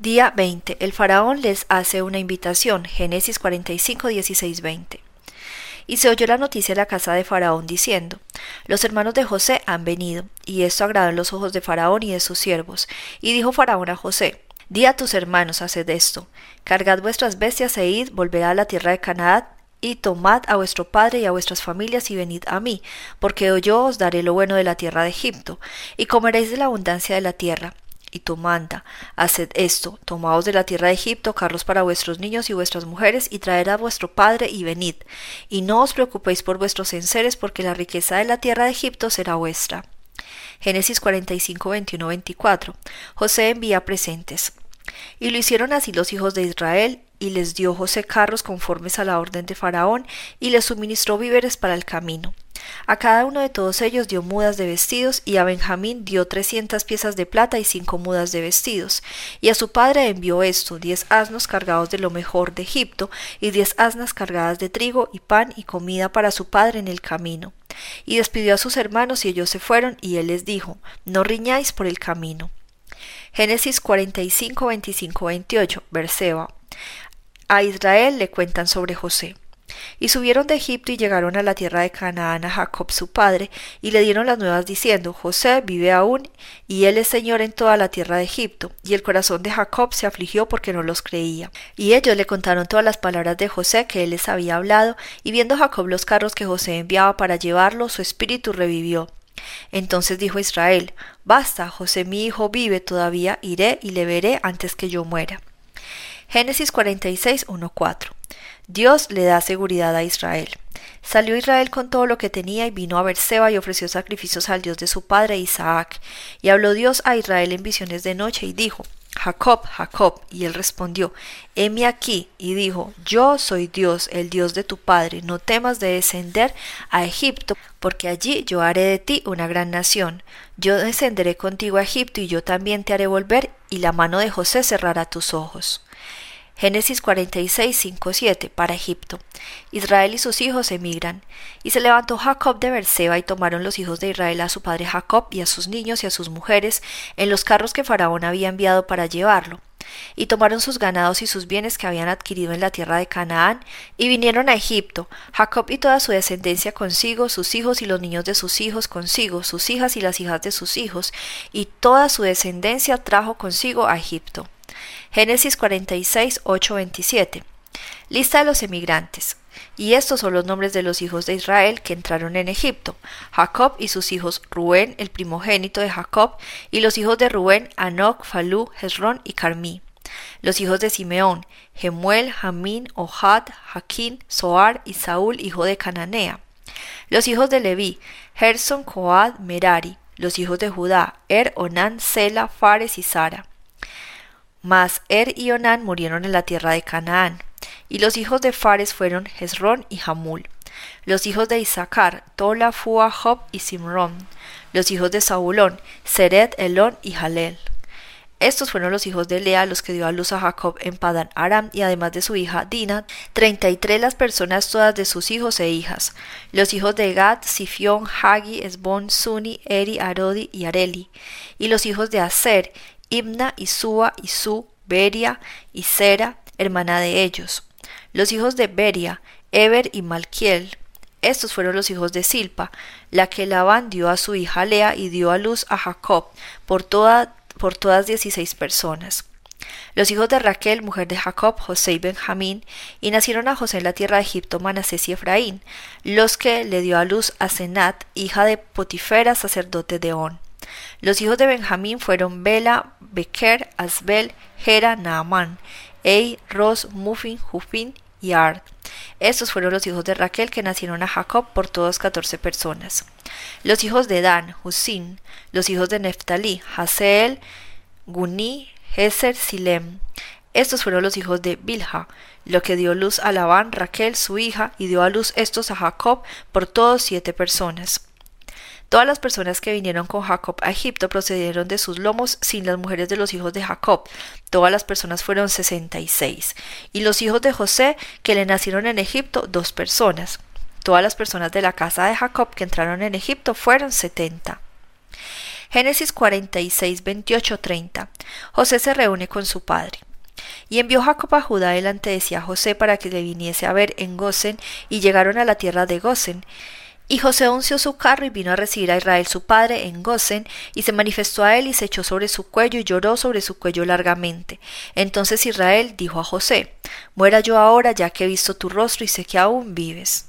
Día 20. El faraón les hace una invitación. Génesis 45, 16, 20. Y se oyó la noticia en la casa de Faraón diciendo, Los hermanos de José han venido, y esto agradó en los ojos de Faraón y de sus siervos. Y dijo Faraón a José, Di a tus hermanos, haced esto, cargad vuestras bestias e id, volved a la tierra de Canaán, y tomad a vuestro padre y a vuestras familias y venid a mí, porque yo os daré lo bueno de la tierra de Egipto, y comeréis de la abundancia de la tierra, y tu manda, haced esto, tomaos de la tierra de Egipto carros para vuestros niños y vuestras mujeres, y traed a vuestro padre y venid, y no os preocupéis por vuestros enseres, porque la riqueza de la tierra de Egipto será vuestra. Génesis 45, 21, 24. José envía presentes. Y lo hicieron así los hijos de Israel, y les dio José carros conformes a la orden de Faraón, y les suministró víveres para el camino. A cada uno de todos ellos dio mudas de vestidos, y a Benjamín dio trescientas piezas de plata y cinco mudas de vestidos. Y a su padre envió esto, diez asnos cargados de lo mejor de Egipto, y diez asnas cargadas de trigo y pan y comida para su padre en el camino. Y despidió a sus hermanos, y ellos se fueron, y él les dijo, No riñáis por el camino. Génesis 45, 25, 28, Berseba. A Israel le cuentan sobre José. Y subieron de Egipto y llegaron a la tierra de Canaán a Jacob su padre, y le dieron las nuevas diciendo, José vive aún, y él es señor en toda la tierra de Egipto. Y el corazón de Jacob se afligió porque no los creía. Y ellos le contaron todas las palabras de José que él les había hablado, y viendo Jacob los carros que José enviaba para llevarlo, su espíritu revivió. Entonces dijo Israel, Basta, José mi hijo vive todavía, iré y le veré antes que yo muera. Génesis 46, 1, 4. Dios le da seguridad a Israel. Salió Israel con todo lo que tenía y vino a Berseba y ofreció sacrificios al Dios de su padre Isaac. Y habló Dios a Israel en visiones de noche y dijo, Jacob, Jacob. Y él respondió, heme aquí. Y dijo, yo soy Dios, el Dios de tu padre. No temas de descender a Egipto, porque allí yo haré de ti una gran nación. Yo descenderé contigo a Egipto y yo también te haré volver, y la mano de José cerrará tus ojos. Génesis 46, 5, 7, para Egipto. Israel y sus hijos emigran. Y se levantó Jacob de Berseba y tomaron los hijos de Israel a su padre Jacob y a sus niños y a sus mujeres en los carros que Faraón había enviado para llevarlo. Y tomaron sus ganados y sus bienes que habían adquirido en la tierra de Canaán, y vinieron a Egipto, Jacob y toda su descendencia consigo, sus hijos y los niños de sus hijos consigo, sus hijas y las hijas de sus hijos, y toda su descendencia trajo consigo a Egipto. Génesis 46, 8, 27. Lista de los emigrantes. Y estos son los nombres de los hijos de Israel que entraron en Egipto: Jacob y sus hijos Rubén, el primogénito de Jacob, y los hijos de Rubén, Anoc, Falú, Hezrón y Carmí. Los hijos de Simeón, Gemuel, Jamín, Ohad, Jaquín, Soar y Saúl, hijo de Cananea. Los hijos de Leví, Gerson, Coad, Merari. Los hijos de Judá, Er, Onán, Sela, Fares y Sara. Mas Er y Onán murieron en la tierra de Canaán. Y los hijos de Fares fueron Hezrón y Hamul. Los hijos de Isaacar, Tola, Fua, Job y Simrón. Los hijos de Saulón, Seret, Elón y Jalel. Estos fueron los hijos de Lea, los que dio a luz a Jacob en Padan Aram, y además de su hija Dina, treinta y tres las personas todas de sus hijos e hijas. Los hijos de Gad, Sifión, Hagi, Esbon, Suni, Eri, Arodi y Areli. Y los hijos de Aser, Ibna, Isúa, Isú, Beria y Sera, hermana de ellos. Los hijos de Beria, Eber y Malquiel. Estos fueron los hijos de Silpa, la que Labán dio a su hija Lea y dio a luz a Jacob, por, toda, por todas dieciséis personas. Los hijos de Raquel, mujer de Jacob, José y Benjamín, y nacieron a José en la tierra de Egipto Manasés y Efraín, los que le dio a luz a Senat, hija de Potifera, sacerdote de On. Los hijos de Benjamín fueron Bela, Beker, Asbel, Gera, Naamán, Ei, Ros, Mufin, Jufin y Ard. Estos fueron los hijos de Raquel que nacieron a Jacob por todas catorce personas. Los hijos de Dan, Husin, los hijos de Neftalí, Haseel, Guni, Heser, Silem. Estos fueron los hijos de Bilha, lo que dio luz a Labán, Raquel, su hija, y dio a luz estos a Jacob por todos siete personas. Todas las personas que vinieron con Jacob a Egipto procedieron de sus lomos sin las mujeres de los hijos de Jacob. Todas las personas fueron sesenta y seis. Y los hijos de José que le nacieron en Egipto, dos personas. Todas las personas de la casa de Jacob que entraron en Egipto fueron setenta. Génesis 46, 28, 30. José se reúne con su padre. Y envió Jacob a Judá delante de sí a José para que le viniese a ver en Gosen, y llegaron a la tierra de Gosen. Y José unció su carro y vino a recibir a Israel su padre en Gosen, y se manifestó a él y se echó sobre su cuello y lloró sobre su cuello largamente. Entonces Israel dijo a José, Muera yo ahora ya que he visto tu rostro y sé que aún vives.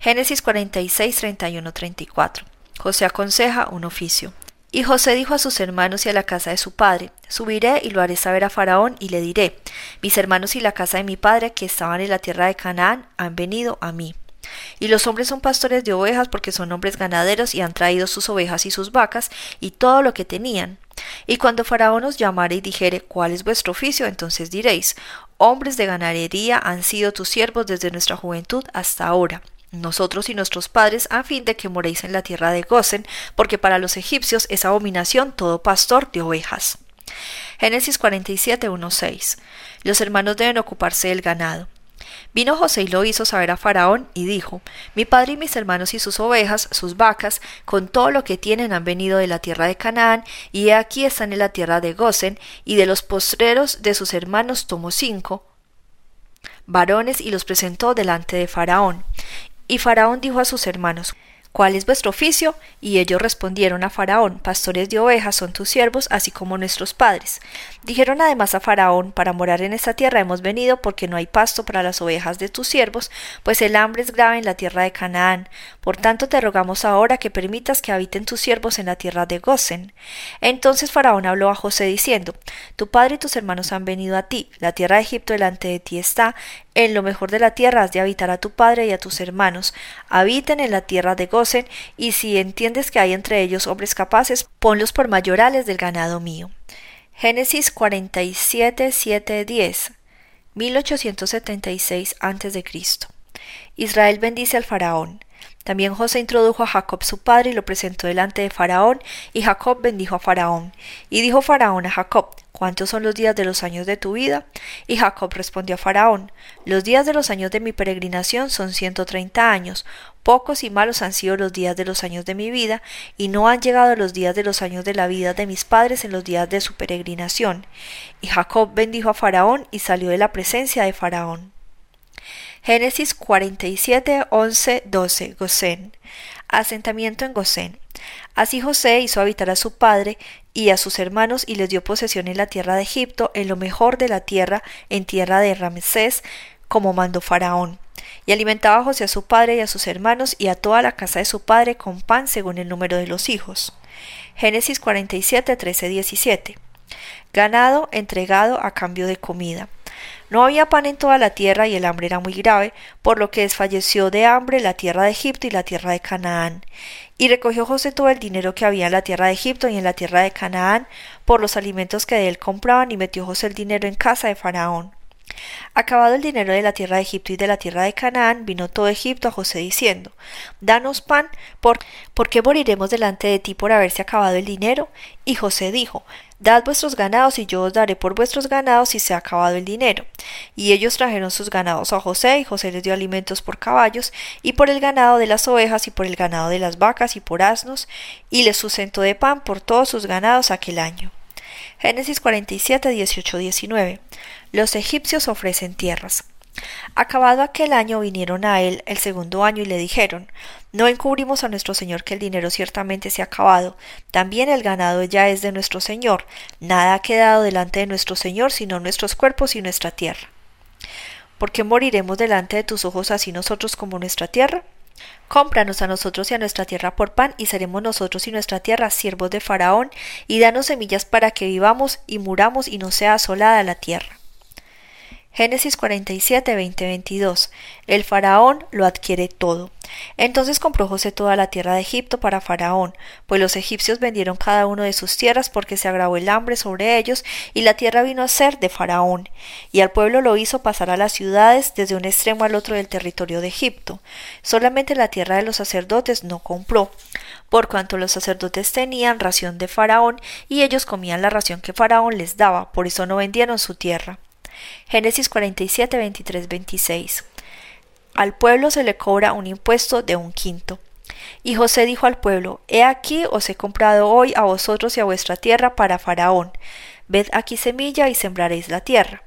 Génesis 46, 31, 34. José aconseja un oficio. Y José dijo a sus hermanos y a la casa de su padre, Subiré y lo haré saber a Faraón y le diré, Mis hermanos y la casa de mi padre que estaban en la tierra de Canaán han venido a mí. Y los hombres son pastores de ovejas porque son hombres ganaderos y han traído sus ovejas y sus vacas y todo lo que tenían. Y cuando Faraón os llamare y dijere cuál es vuestro oficio, entonces diréis, hombres de ganadería han sido tus siervos desde nuestra juventud hasta ahora nosotros y nuestros padres, a fin de que moréis en la tierra de Gosen, porque para los egipcios es abominación todo pastor de ovejas. Génesis 47, 6. Los hermanos deben ocuparse del ganado. Vino José y lo hizo saber a Faraón y dijo, Mi padre y mis hermanos y sus ovejas, sus vacas, con todo lo que tienen han venido de la tierra de Canaán, y he aquí están en la tierra de Gosen, y de los postreros de sus hermanos tomó cinco varones y los presentó delante de Faraón. Y Faraón dijo a sus hermanos, ¿Cuál es vuestro oficio? Y ellos respondieron a Faraón, Pastores de ovejas son tus siervos, así como nuestros padres. Dijeron además a Faraón, Para morar en esta tierra hemos venido, porque no hay pasto para las ovejas de tus siervos, pues el hambre es grave en la tierra de Canaán. Por tanto te rogamos ahora que permitas que habiten tus siervos en la tierra de Gosen. Entonces Faraón habló a José diciendo, Tu padre y tus hermanos han venido a ti, la tierra de Egipto delante de ti está, en lo mejor de la tierra has de habitar a tu padre y a tus hermanos. Habiten en la tierra de Gosen, y si entiendes que hay entre ellos hombres capaces, ponlos por mayorales del ganado mío. Génesis 47, 7, 10, 1876 a.C. Israel bendice al faraón. También José introdujo a Jacob su padre y lo presentó delante de Faraón, y Jacob bendijo a Faraón. Y dijo Faraón a Jacob, ¿Cuántos son los días de los años de tu vida? Y Jacob respondió a Faraón, Los días de los años de mi peregrinación son ciento treinta años, pocos y malos han sido los días de los años de mi vida, y no han llegado los días de los años de la vida de mis padres en los días de su peregrinación. Y Jacob bendijo a Faraón y salió de la presencia de Faraón. Génesis 47, 11, 12. Gosén. Asentamiento en Gosén. Así José hizo habitar a su padre y a sus hermanos y les dio posesión en la tierra de Egipto, en lo mejor de la tierra, en tierra de Ramsés, como mandó Faraón. Y alimentaba a José a su padre y a sus hermanos y a toda la casa de su padre con pan según el número de los hijos. Génesis 47, 13, 17. Ganado entregado a cambio de comida. No había pan en toda la tierra y el hambre era muy grave, por lo que desfalleció de hambre la tierra de Egipto y la tierra de Canaán. Y recogió José todo el dinero que había en la tierra de Egipto y en la tierra de Canaán por los alimentos que de él compraban y metió José el dinero en casa de Faraón. Acabado el dinero de la tierra de Egipto y de la tierra de Canaán, vino todo Egipto a José diciendo, Danos pan, por, qué moriremos delante de ti por haberse acabado el dinero? Y José dijo, Dad vuestros ganados y yo os daré por vuestros ganados si se ha acabado el dinero. Y ellos trajeron sus ganados a José, y José les dio alimentos por caballos, y por el ganado de las ovejas, y por el ganado de las vacas, y por asnos, y les sustentó de pan por todos sus ganados aquel año. Génesis 47, 18, 19. Los egipcios ofrecen tierras. Acabado aquel año vinieron a él el segundo año y le dijeron No encubrimos a nuestro señor que el dinero ciertamente se ha acabado, también el ganado ya es de nuestro señor, nada ha quedado delante de nuestro señor sino nuestros cuerpos y nuestra tierra. ¿Por qué moriremos delante de tus ojos así nosotros como nuestra tierra? Cómpranos a nosotros y a nuestra tierra por pan, y seremos nosotros y nuestra tierra siervos de Faraón, y danos semillas para que vivamos y muramos y no sea asolada la tierra. Génesis 47, 20, 22. El faraón lo adquiere todo. Entonces compró José toda la tierra de Egipto para Faraón, pues los egipcios vendieron cada uno de sus tierras porque se agravó el hambre sobre ellos, y la tierra vino a ser de Faraón, y al pueblo lo hizo pasar a las ciudades desde un extremo al otro del territorio de Egipto. Solamente la tierra de los sacerdotes no compró, por cuanto los sacerdotes tenían ración de Faraón, y ellos comían la ración que Faraón les daba, por eso no vendieron su tierra. Génesis 47, 23, 26. Al pueblo se le cobra un impuesto de un quinto. Y José dijo al pueblo, He aquí os he comprado hoy a vosotros y a vuestra tierra para Faraón. Ved aquí semilla y sembraréis la tierra.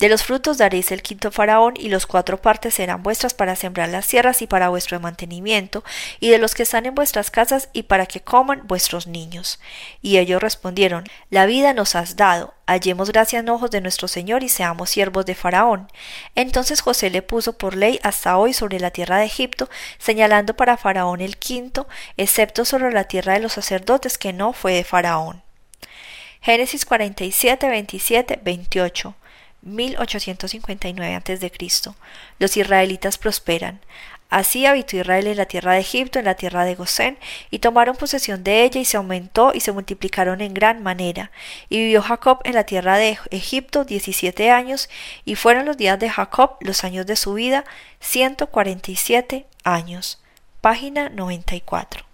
De los frutos daréis el quinto faraón, y los cuatro partes serán vuestras para sembrar las tierras y para vuestro mantenimiento, y de los que están en vuestras casas y para que coman vuestros niños. Y ellos respondieron, La vida nos has dado, hallemos gracia en ojos de nuestro Señor y seamos siervos de Faraón. Entonces José le puso por ley hasta hoy sobre la tierra de Egipto, señalando para Faraón el quinto, excepto sobre la tierra de los sacerdotes que no fue de Faraón. Génesis 47, 27, 28. 1859 a.C. Los israelitas prosperan. Así habitó Israel en la tierra de Egipto, en la tierra de Gosén, y tomaron posesión de ella, y se aumentó y se multiplicaron en gran manera. Y vivió Jacob en la tierra de Egipto diecisiete años, y fueron los días de Jacob, los años de su vida, ciento cuarenta y siete años. Página noventa y cuatro.